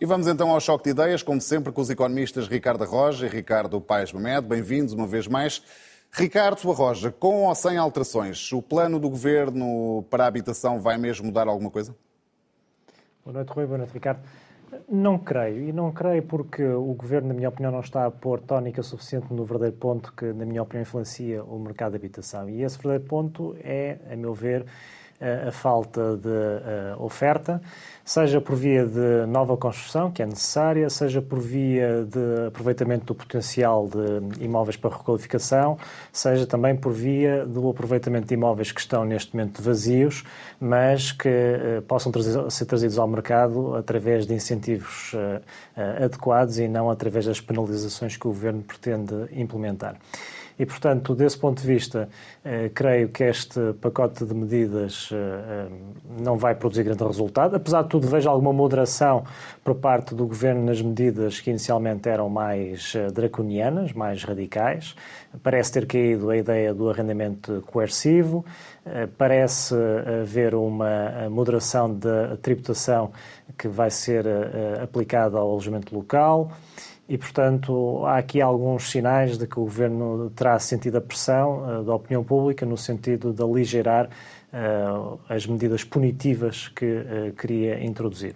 E vamos então ao choque de ideias, como sempre, com os economistas Ricardo Roja e Ricardo Paes Mamed. Bem-vindos uma vez mais. Ricardo Arroja, com ou sem alterações, o plano do governo para a habitação vai mesmo mudar alguma coisa? Boa noite, Rui. Boa noite, Ricardo. Não creio, e não creio porque o Governo, na minha opinião, não está a pôr tónica suficiente no verdadeiro ponto que, na minha opinião, influencia o mercado de habitação. E esse verdadeiro ponto é, a meu ver, a falta de oferta, seja por via de nova construção, que é necessária, seja por via de aproveitamento do potencial de imóveis para requalificação, seja também por via do aproveitamento de imóveis que estão neste momento vazios, mas que uh, possam trazer, ser trazidos ao mercado através de incentivos uh, adequados e não através das penalizações que o Governo pretende implementar. E, portanto, desse ponto de vista, eh, creio que este pacote de medidas eh, eh, não vai produzir grande resultado. Apesar de tudo, vejo alguma moderação por parte do Governo nas medidas que inicialmente eram mais draconianas, mais radicais. Parece ter caído a ideia do arrendamento coercivo, parece haver uma moderação da tributação que vai ser aplicada ao alojamento local. E, portanto, há aqui alguns sinais de que o Governo terá sentido a pressão da opinião pública no sentido de aligerar as medidas punitivas que queria introduzir.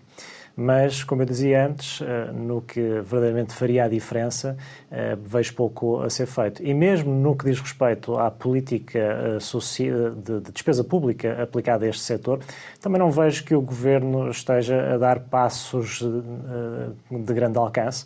Mas, como eu dizia antes, no que verdadeiramente faria a diferença, vejo pouco a ser feito. E mesmo no que diz respeito à política de despesa pública aplicada a este setor, também não vejo que o Governo esteja a dar passos de grande alcance.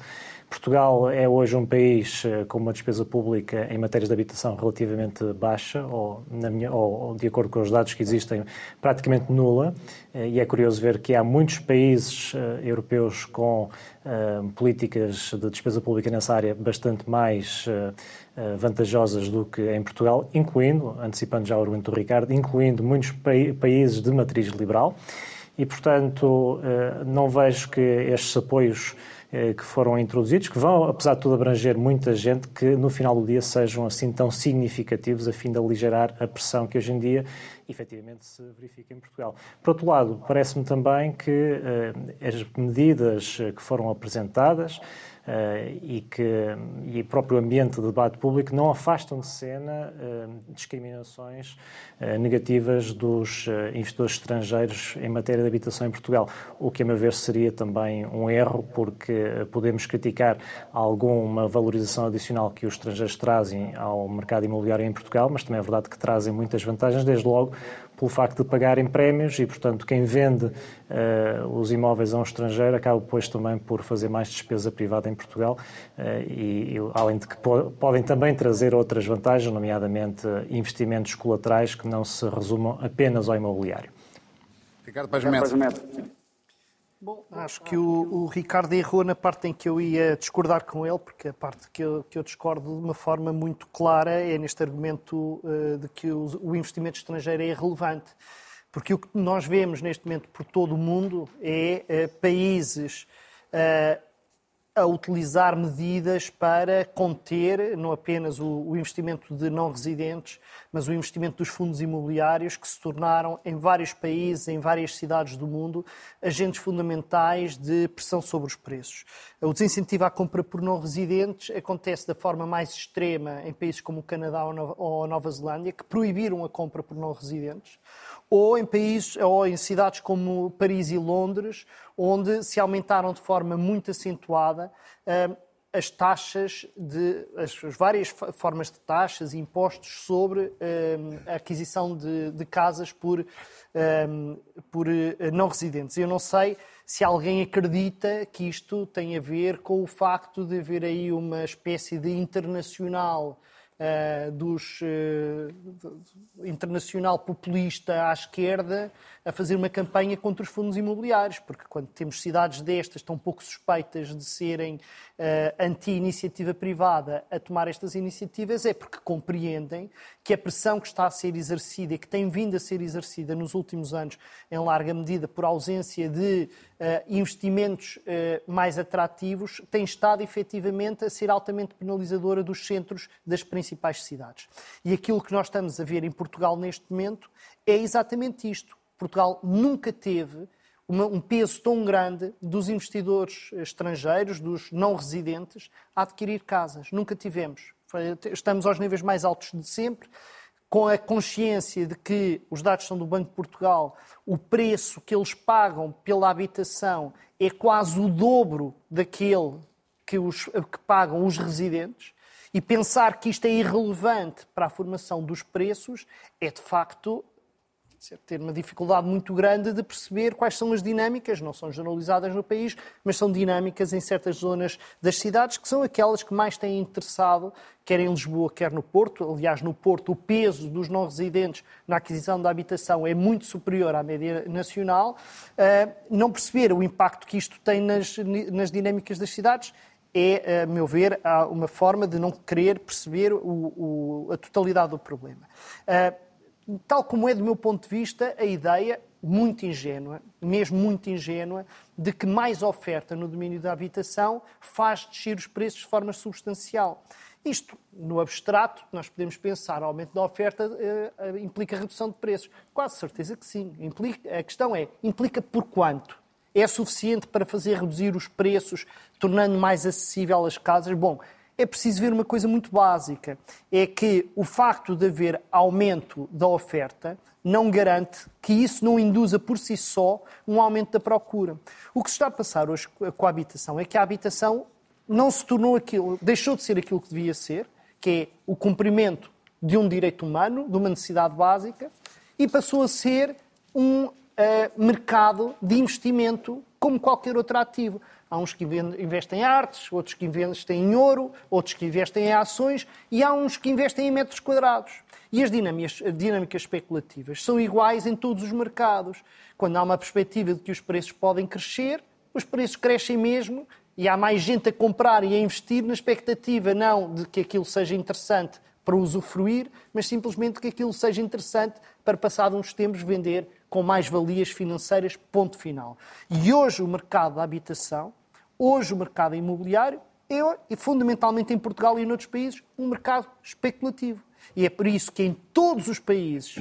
Portugal é hoje um país eh, com uma despesa pública em matérias de habitação relativamente baixa, ou, minha, ou, de acordo com os dados que existem, praticamente nula. Eh, e é curioso ver que há muitos países uh, europeus com políticas de despesa pública nessa área bastante mais vantajosas do que em Portugal, incluindo, antecipando já o argumento do Ricardo, incluindo muitos pa países de matriz liberal. E, portanto, não vejo que estes apoios eh, que foram introduzidos, que vão, apesar de tudo, abranger muita gente, que no final do dia sejam assim tão significativos a fim de aligerar a pressão que hoje em dia efetivamente se verifica em Portugal. Por outro lado, parece-me também que eh, as medidas que foram apresentadas eh, e que e próprio ambiente de debate público não afastam de cena eh, discriminações eh, negativas dos investidores estrangeiros em matéria de habitação em Portugal, o que a meu ver seria também um erro porque podemos criticar alguma valorização adicional que os estrangeiros trazem ao mercado imobiliário em Portugal, mas também é verdade que trazem muitas vantagens, desde logo pelo facto de pagarem prémios e, portanto, quem vende uh, os imóveis a um estrangeiro acaba depois também por fazer mais despesa privada em Portugal uh, e, e, além de que po podem também trazer outras vantagens, nomeadamente uh, investimentos colaterais que não se resumam apenas ao imobiliário. Ricardo Paz Neto. Bom, acho que o, o, Ricardo errou na parte em que eu ia discordar com ele, porque a parte que eu, que eu discordo de uma forma muito clara é neste argumento uh, de que o, o, investimento estrangeiro é irrelevante. Porque o que nós vemos neste momento por todo o mundo é uh, países uh, a utilizar medidas para conter não apenas o, investimento de não residentes, mas o investimento dos fundos imobiliários que se tornaram em vários países, em várias cidades do mundo, agentes fundamentais de pressão sobre os preços. O desincentivo à compra por não residentes acontece da forma mais extrema em países como o Canadá ou a Nova Zelândia, que proibiram a compra por não residentes ou em países ou em cidades como Paris e Londres, onde se aumentaram de forma muito acentuada uh, as taxas de as, várias formas de taxas e impostos sobre uh, a aquisição de, de casas por, uh, por não residentes. Eu não sei se alguém acredita que isto tem a ver com o facto de haver aí uma espécie de internacional uh, dos uh, internacional populista à esquerda a fazer uma campanha contra os fundos imobiliários, porque quando temos cidades destas tão pouco suspeitas de serem uh, anti-iniciativa privada a tomar estas iniciativas, é porque compreendem que a pressão que está a ser exercida e que tem vindo a ser exercida nos últimos anos, em larga medida por ausência de investimentos mais atrativos, tem estado efetivamente a ser altamente penalizadora dos centros das principais cidades. E aquilo que nós estamos a ver em Portugal neste momento é exatamente isto. Portugal nunca teve uma, um peso tão grande dos investidores estrangeiros, dos não residentes, a adquirir casas. Nunca tivemos. Estamos aos níveis mais altos de sempre com a consciência de que os dados são do Banco de Portugal, o preço que eles pagam pela habitação é quase o dobro daquele que, os, que pagam os residentes, e pensar que isto é irrelevante para a formação dos preços é de facto ter uma dificuldade muito grande de perceber quais são as dinâmicas, não são generalizadas no país, mas são dinâmicas em certas zonas das cidades, que são aquelas que mais têm interessado, quer em Lisboa, quer no Porto. Aliás, no Porto, o peso dos não-residentes na aquisição da habitação é muito superior à média nacional. Ah, não perceber o impacto que isto tem nas, nas dinâmicas das cidades é, a meu ver, uma forma de não querer perceber o, o, a totalidade do problema. Uh, tal como é, do meu ponto de vista, a ideia muito ingênua, mesmo muito ingênua, de que mais oferta no domínio da habitação faz descer os preços de forma substancial. Isto, no abstrato, nós podemos pensar aumento da oferta uh, implica redução de preços. Quase certeza que sim. Implica, a questão é, implica por quanto? É suficiente para fazer reduzir os preços, tornando mais acessível as casas? Bom, é preciso ver uma coisa muito básica: é que o facto de haver aumento da oferta não garante que isso não induza por si só um aumento da procura. O que se está a passar hoje com a habitação é que a habitação não se tornou aquilo, deixou de ser aquilo que devia ser, que é o cumprimento de um direito humano, de uma necessidade básica, e passou a ser um uh, mercado de investimento como qualquer outro ativo. Há uns que investem em artes, outros que investem em ouro, outros que investem em ações e há uns que investem em metros quadrados. E as dinâmicas, dinâmicas especulativas são iguais em todos os mercados. Quando há uma perspectiva de que os preços podem crescer, os preços crescem mesmo e há mais gente a comprar e a investir na expectativa não de que aquilo seja interessante para usufruir, mas simplesmente que aquilo seja interessante para, passado uns tempos, vender com mais valias financeiras, ponto final. E hoje o mercado da habitação, hoje o mercado imobiliário, é, e fundamentalmente em Portugal e em outros países, um mercado especulativo. E é por isso que em todos os países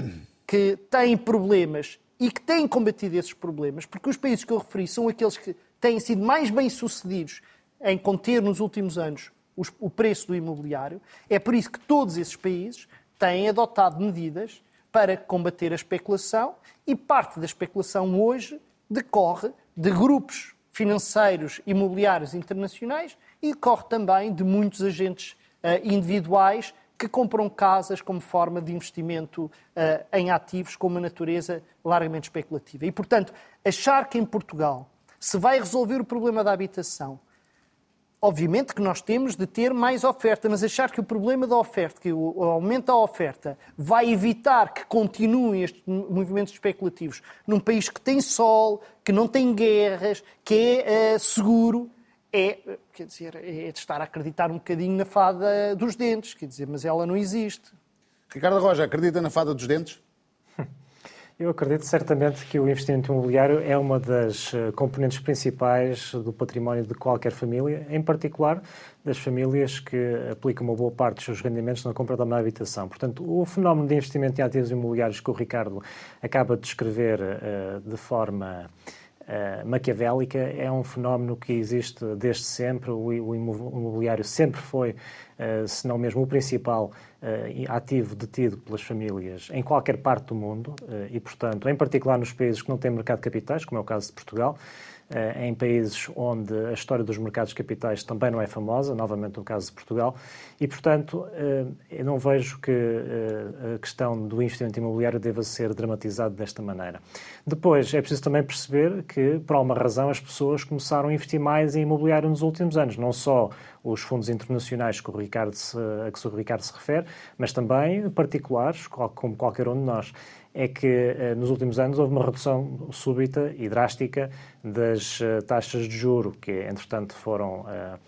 que têm problemas e que têm combatido esses problemas, porque os países que eu referi são aqueles que têm sido mais bem-sucedidos em conter nos últimos anos o preço do imobiliário. É por isso que todos esses países têm adotado medidas para combater a especulação e parte da especulação hoje decorre de grupos financeiros imobiliários internacionais e decorre também de muitos agentes uh, individuais que compram casas como forma de investimento uh, em ativos com uma natureza largamente especulativa. E, portanto, achar que em Portugal se vai resolver o problema da habitação Obviamente que nós temos de ter mais oferta, mas achar que o problema da oferta, que o aumento da oferta, vai evitar que continuem estes movimentos especulativos num país que tem sol, que não tem guerras, que é uh, seguro, é, quer dizer, é de estar a acreditar um bocadinho na fada dos dentes, quer dizer, mas ela não existe. Ricardo Roja, acredita na fada dos dentes? Eu acredito certamente que o investimento imobiliário é uma das eh, componentes principais do património de qualquer família, em particular das famílias que aplicam uma boa parte dos seus rendimentos na compra de uma habitação. Portanto, o fenómeno de investimento em ativos imobiliários que o Ricardo acaba de descrever uh, de forma uh, maquiavélica é um fenómeno que existe desde sempre. O, o imobiliário sempre foi, uh, se não mesmo o principal uh, ativo detido pelas famílias em qualquer parte do mundo e, portanto, em particular nos países que não têm mercado de capitais, como é o caso de Portugal. Em países onde a história dos mercados capitais também não é famosa, novamente no caso de Portugal, e, portanto, eu não vejo que a questão do investimento imobiliário deva ser dramatizado desta maneira. Depois, é preciso também perceber que, por alguma razão, as pessoas começaram a investir mais em imobiliário nos últimos anos. Não só os fundos internacionais que o Ricardo se, a que o Ricardo se refere, mas também particulares, como qualquer um de nós. É que eh, nos últimos anos houve uma redução súbita e drástica das eh, taxas de juro, que entretanto foram uh,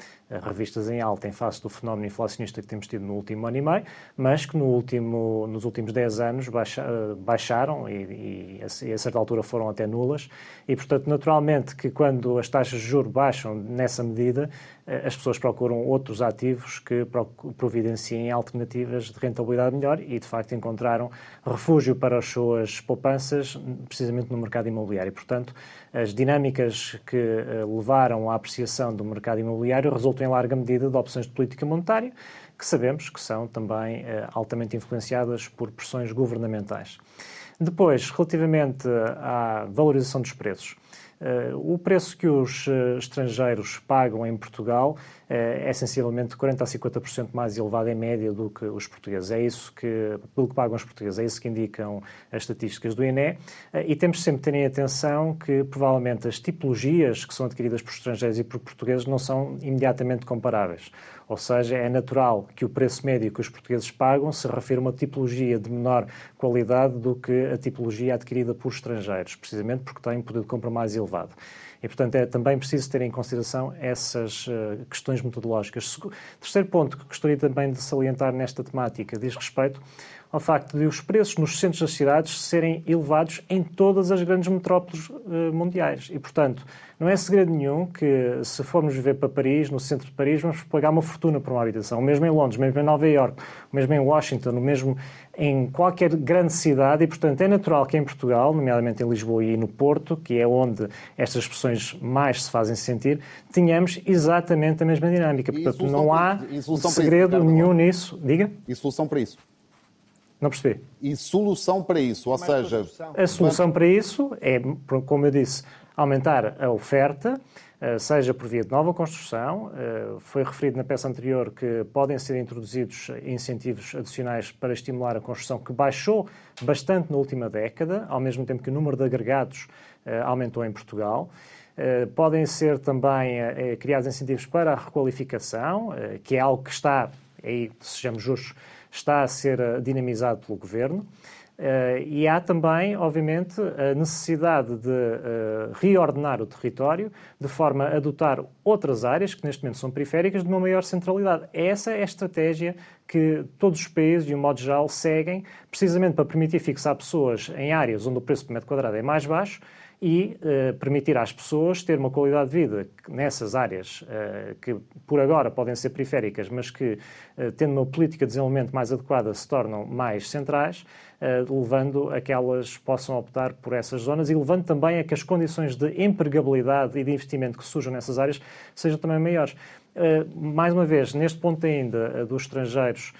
revistas em alta em face do fenómeno inflacionista que temos tido no último ano e meio, mas que no último, nos últimos 10 anos baixa, baixaram e, e, a certa altura foram até nulas. E, portanto, naturalmente que quando as taxas de juros baixam nessa medida, eh, as pessoas procuram outros ativos que providenciem alternativas de rentabilidade melhor e, de facto, encontraram refúgio para as suas poupanças precisamente no mercado imobiliário. Portanto, as dinâmicas que eh, levaram à apreciação do mercado imobiliário resultam em larga medida de opções de política monetária, que sabemos que são também eh, altamente influenciadas por pressões governamentais. Depois, relativamente à valorização dos preços. Eh, o preço que os eh, estrangeiros pagam em Portugal eh, é sensivelmente 40% a 50% mais elevado em média do que os portugueses. É isso que, pelo que pagam os portugueses, é isso que indicam as estatísticas do INE. E temos sempre de ter em atenção que, provavelmente, as tipologias que são adquiridas por estrangeiros e por portugueses não são imediatamente comparáveis. Ou seja, é natural que o preço médio que os portugueses pagam se refira a uma tipologia de menor qualidade do que a tipologia adquirida por estrangeiros, precisamente porque têm poder de compra mais elevado. E, portanto, é também preciso ter em consideração essas uh, questões metodológicas. Terceiro ponto que gostaria também de salientar nesta temática diz respeito ao facto de os preços nos centros das cidades serem elevados em todas as grandes metrópoles uh, mundiais. E, portanto, não é segredo nenhum que, se formos viver para Paris, no centro de Paris, vamos pagar uma fortuna por uma habitação. O mesmo em Londres, o mesmo em Nova Iorque, o mesmo em Washington, o mesmo em qualquer grande cidade. E, portanto, é natural que em Portugal, nomeadamente em Lisboa e no Porto, que é onde estas expressões mais se fazem sentir, tenhamos exatamente a mesma dinâmica. Portanto, não há segredo nenhum nisso. Diga? E solução para isso? Não percebi. E solução para isso, ou seja... A solução para isso é, como eu disse, aumentar a oferta, eh, seja por via de nova construção. Eh, foi referido na peça anterior que podem ser introduzidos incentivos adicionais para estimular a construção, que baixou bastante na última década, ao mesmo tempo que o número de agregados eh, aumentou em Portugal. Podem ser também criados incentivos para a requalificação, que é algo que está, aí sejamos justos, está a ser eh, dinamizado pelo governo. Uh, e há também, obviamente, a necessidade de uh, reordenar o território de forma a adotar outras áreas, que neste momento são periféricas, de uma maior centralidade. Essa é a estratégia que todos os países, de um modo geral, seguem, precisamente para permitir fixar pessoas em áreas onde o preço por metro quadrado é mais baixo e uh, permitir às pessoas ter uma qualidade de vida nessas áreas uh, que por agora podem ser periféricas, mas que, uh, tendo uma política de desenvolvimento mais adequada, se tornam mais centrais, levando a que elas possam optar por essas zonas e levando também a que as condições de empregabilidade e de investimento que surjam nessas áreas sejam também maiores. mais uma vez, neste ponto ainda dos estrangeiros,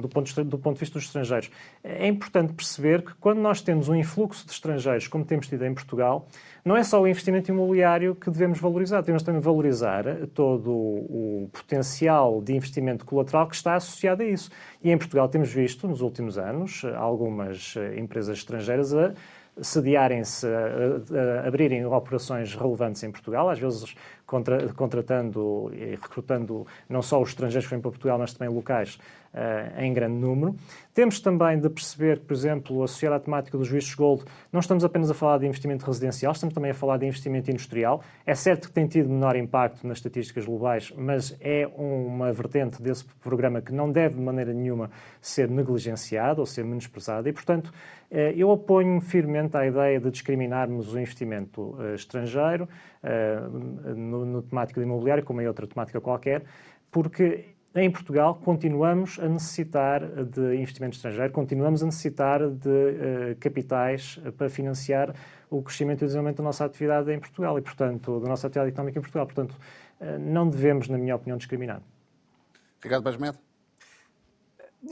do, ponto de, do ponto de vista dos estrangeiros. É importante perceber que quando nós temos um influxo de estrangeiros, como temos tido em Portugal, não é só o investimento imobiliário que devemos valorizar, temos também valorizar todo o potencial de investimento colateral que está associado a isso. E em Portugal temos visto, nos últimos anos, algumas eh, empresas estrangeiras a sediarem-se, abrirem operações relevantes em Portugal, às vezes contra, contratando e recrutando não só os estrangeiros que vêm para Portugal, mas também locais uh, em grande número. Temos também de perceber que, por exemplo, associado à temática dos vistos gold, não estamos apenas a falar de investimento residencial, estamos também a falar de investimento industrial. É certo que tem tido menor impacto nas estatísticas globais, mas é uma vertente desse programa que não deve de maneira nenhuma ser negligenciada ou ser menosprezada e, portanto, eh, eu oponho firmemente à ideia de discriminarmos o investimento uh, estrangeiro uh, no, no de imobiliário, como em outra temática qualquer, porque em Portugal continuamos a necessitar de investimento estrangeiro, continuamos a necessitar de uh, capitais para financiar o crescimento e o desenvolvimento da nossa atividade em Portugal e, portanto, da nossa atividade económica em Portugal. Portanto, uh, não devemos, na minha opinião, discriminar. Ricardo Basmed.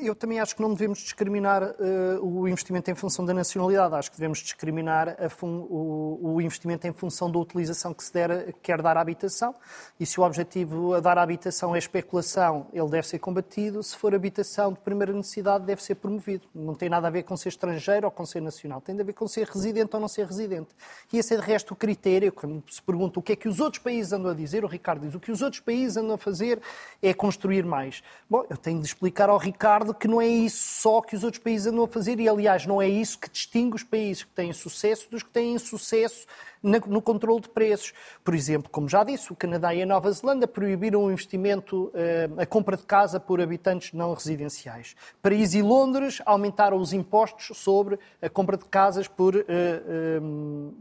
Eu também acho que não devemos discriminar uh, o investimento em função da nacionalidade. Acho que devemos discriminar o, o, investimento em função da utilização que se der, quer dar à habitação. E se o objetivo a dar à habitação é especulação, ele deve ser combatido. Se for habitação de primeira necessidade, deve ser promovido. Não tem nada a ver com ser estrangeiro ou com ser nacional. Tem a ver com ser residente ou não ser residente. E esse é, de resto, o critério. Quando se pergunta o que é que os outros países andam a dizer, o Ricardo diz o que os outros países andam a fazer é construir mais. Bom, eu tenho de explicar ao Ricardo Ricardo, que não é isso só que os outros países andam a fazer. E, aliás, não é isso que distingue os países que têm sucesso dos que têm sucesso no controle de preços. Por exemplo, como já disse, o Canadá e a Nova Zelândia proibiram o investimento, eh, a compra de casa por habitantes não residenciais. Paris e Londres aumentaram os impostos sobre a compra de casas por uh,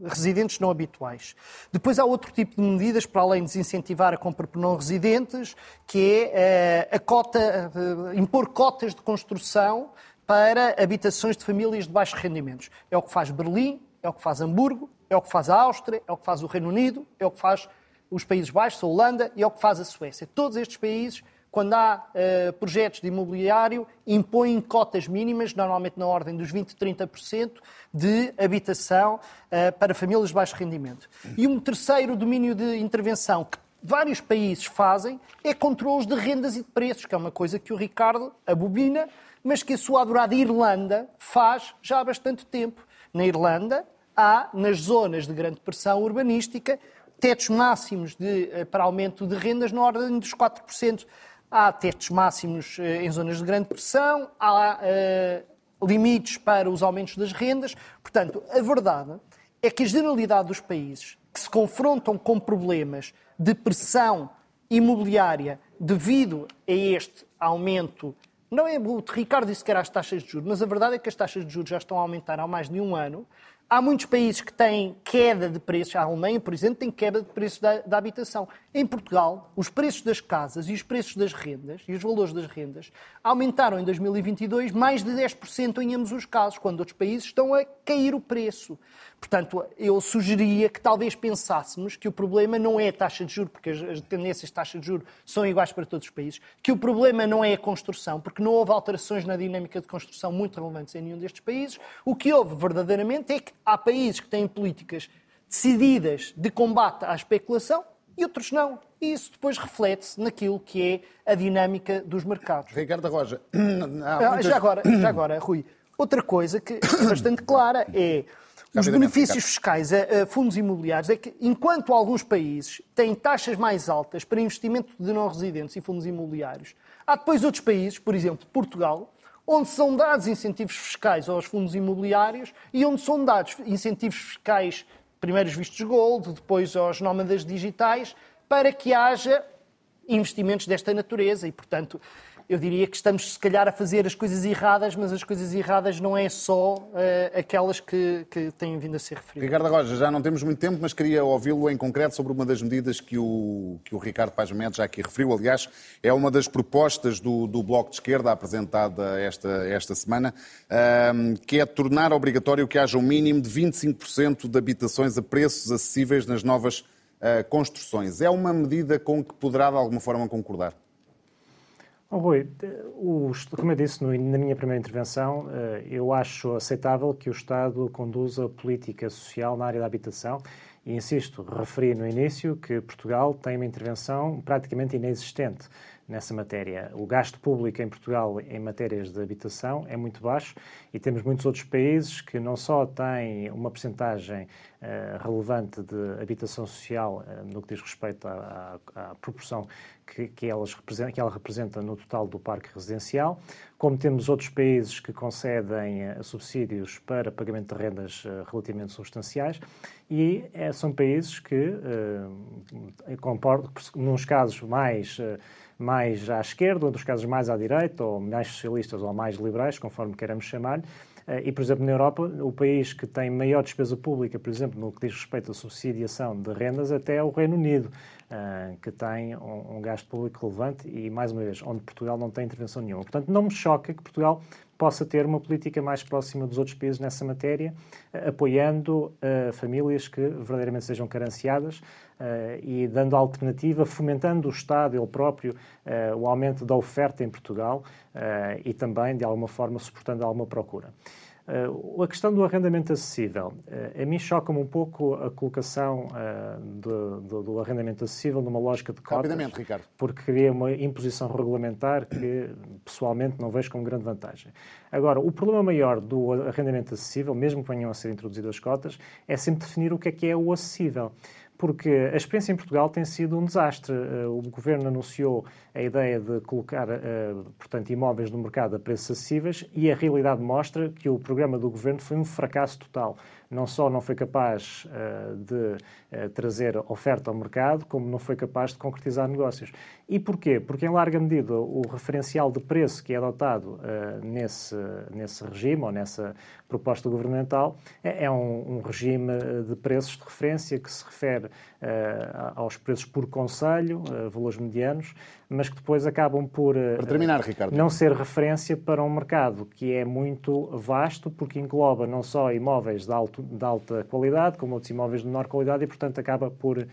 residentes não habituais. Depois há outro tipo de medidas, para além de desincentivar a compra por não residentes, que é a cota, impor cotas de construção para habitações de famílias de baixos rendimentos. É o que faz Berlim, é o que faz Hamburgo, é o que faz a Áustria, é o que faz o Reino Unido, é o que faz os Países Baixos, a Holanda e é o que faz a Suécia. Todos estes países, quando há uh, projetos de imobiliário, impõem cotas mínimas, normalmente na ordem dos 20, 30%, de habitação uh, para famílias de baixo rendimento. E um terceiro domínio de intervenção que vários países fazem é controles de rendas e de preços, que é uma coisa que o Ricardo abobina, mas que a sua adorada Irlanda faz já há bastante tempo. Na Irlanda, há, nas zonas de grande pressão urbanística, tetos máximos de, eh, para aumento de rendas na ordem dos 4%. Há tetos máximos eh, em zonas de grande pressão, há uh, limites para os aumentos das rendas. Portanto, a verdade é que a generalidade dos países que se confrontam com problemas de pressão imobiliária devido a este aumento não é o Ricardo disse que era as taxas de juros, mas a verdade é que as taxas de juros já estão a aumentar há mais de um ano. Há muitos países que têm queda de preços. A Alemanha, por exemplo, tem queda de preços da, da, habitação. Em Portugal, os preços das casas e os preços das rendas e os valores das rendas aumentaram em 2022 mais de 10% em ambos os casos, quando outros países estão a cair o preço. Portanto, eu sugeria que talvez pensássemos que o problema não é a taxa de juros, porque as tendências de taxa de juros são iguais para todos os países, que o problema não é a construção, porque não houve alterações na dinâmica de construção muito relevantes em nenhum destes países. O que houve verdadeiramente é que há países que têm políticas decididas de combate à especulação e outros não. E isso depois reflete-se naquilo que é a dinâmica dos mercados. Ricardo Roja. Muitas... Já agora, já agora, Rui, outra coisa que é bastante clara é os benefícios fiscais a, a, fundos imobiliários é que, enquanto alguns países têm taxas mais altas para investimento de não residentes e fundos imobiliários, há depois outros países, por exemplo, Portugal, onde são dados incentivos fiscais aos fundos imobiliários e onde são dados incentivos fiscais, primeiro os vistos gold, depois aos nómadas digitais, para que haja investimentos desta natureza e, portanto, eu diria que estamos, se calhar, a fazer as coisas erradas, mas as coisas erradas não é só uh, aquelas que, que têm vindo a ser referidas. Ricardo Roja, já não temos muito tempo, mas queria ouvi-lo em concreto sobre uma das medidas que o, que o Ricardo Paz Mendes já aqui referiu. Aliás, é uma das propostas do, do Bloco de Esquerda apresentada esta, esta semana, uh, que é tornar obrigatório que haja um mínimo de 25% de habitações a preços acessíveis nas novas uh, construções. É uma medida com que poderá, de alguma forma, concordar? Oh, Rui, como eu disse na minha primeira intervenção, eh, eu acho aceitável que o Estado conduza política social na área da habitação e, insisto, referi no início que Portugal tem uma intervenção praticamente inexistente nessa matéria. O gasto público em Portugal em matérias de habitação é muito baixo e temos muitos outros países que não só têm uma percentagem uh, relevante de habitação social uh, no que diz respeito à, à, à proporção que, que, elas que ela representa no total do parque residencial, como temos outros países que concedem uh, subsídios para pagamento de rendas relativamente substanciais e são países que, comportam, nos casos mais mais à esquerda, outros casos mais à direita, ou mais socialistas ou mais liberais, conforme queiramos chamar-lhe. Eh, e, por exemplo, na Europa, o país que tem maior despesa pública, por exemplo, no que diz respeito à subsidiação de rendas, até é o Reino Unido, eh, que tem um gasto público relevante e, mais uma vez, onde Portugal não tem intervenção nenhuma. Portanto, não me choca que Portugal possa ter uma política mais próxima dos outros países nessa matéria, eh, apoiando uh, famílias que verdadeiramente sejam carenciadas uh, e dando alternativa, fomentando o Estado, ele próprio, uh, o aumento da oferta em Portugal e também, de alguma forma, suportando alguma procura. Uh, a questão do arrendamento acessível. Uh, a mim choca-me um pouco a colocação uh, do, do, do, arrendamento acessível numa lógica de cotas. Rapidamente, Ricardo. Porque cria uma imposição regulamentar que, pessoalmente, não vejo como grande vantagem. Agora, o problema maior do arrendamento acessível, mesmo que venham a ser introduzidas cotas, é sempre definir o que é que é o acessível. Porque a experiência em Portugal tem sido um desastre. Eh, o governo anunciou a ideia de colocar, eh, portanto, imóveis no mercado a preços acessíveis e a realidade mostra que o programa do governo foi um fracasso total não só não foi capaz uh, de uh, trazer oferta ao mercado, como não foi capaz de concretizar negócios. E porquê? Porque, em larga medida, o referencial de preço que é adotado uh, nesse, nesse regime ou nessa proposta governamental é, é um, um, regime de preços de referência que se refere aos preços por conselho, valores medianos, mas que depois acabam por terminar, não ser referência para um mercado que é muito vasto, porque engloba não só imóveis de alto de alta qualidade, como outros imóveis de menor qualidade, e, portanto, acaba por uh,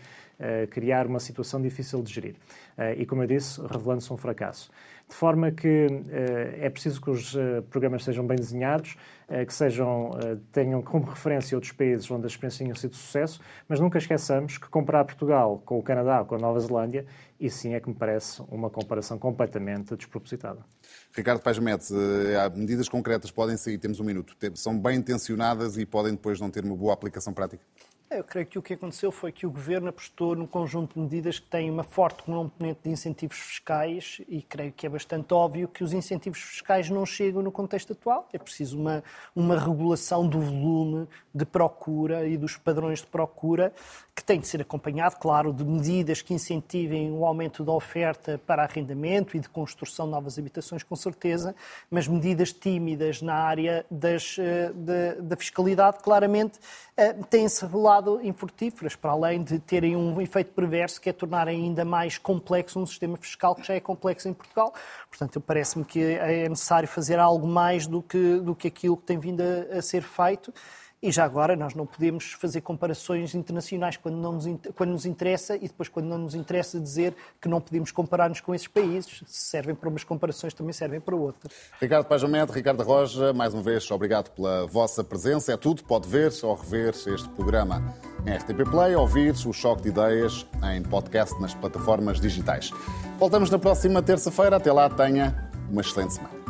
criar uma situação difícil de gerir. Uh, e, como eu disse, revelando-se um fracasso. De forma que uh, é preciso que os programas sejam bem desenhados, que sejam, tenham como referência outros países onde as experiências tenham sido sucesso, mas nunca esqueçamos que comparar Portugal com o Canadá, com a Nova Zelândia, isso sim é que me parece uma comparação completamente despropositada. Ricardo Paes Metz, há medidas concretas podem sair, temos um minuto, são bem intencionadas e podem depois não ter uma boa aplicação prática? É, eu creio que o que aconteceu foi que o Governo apostou num conjunto de medidas que têm uma forte componente de incentivos fiscais e creio que é bastante óbvio que os incentivos fiscais não chegam no contexto atual. É preciso uma, uma regulação do volume de procura e dos padrões de procura que tem de ser acompanhado, claro, de medidas que incentivem o aumento da oferta para arrendamento e de construção de novas habitações, com certeza, mas medidas tímidas na área das, eh, da, da fiscalidade claramente eh, têm-se revelado infrutíferas, para além de terem um efeito perverso que é tornar ainda mais complexo um sistema fiscal que já é complexo em Portugal. Portanto, parece-me que é necessário fazer algo mais do que, do que aquilo que tem vindo a, a ser feito. E já agora nós não podemos fazer comparações internacionais quando, não nos, quando nos interessa e depois quando não nos interessa dizer que não podemos comparar-nos com esses países. Se servem para umas comparações, também servem para outras. Ricardo Pajamete, Ricardo Roja, mais uma vez, obrigado pela vossa presença. É tudo, pode ver ou rever este programa em RTP Play, ouvir o Choque de Ideias em podcast nas plataformas digitais. Voltamos na próxima terça-feira. Até lá, tenha uma excelente semana.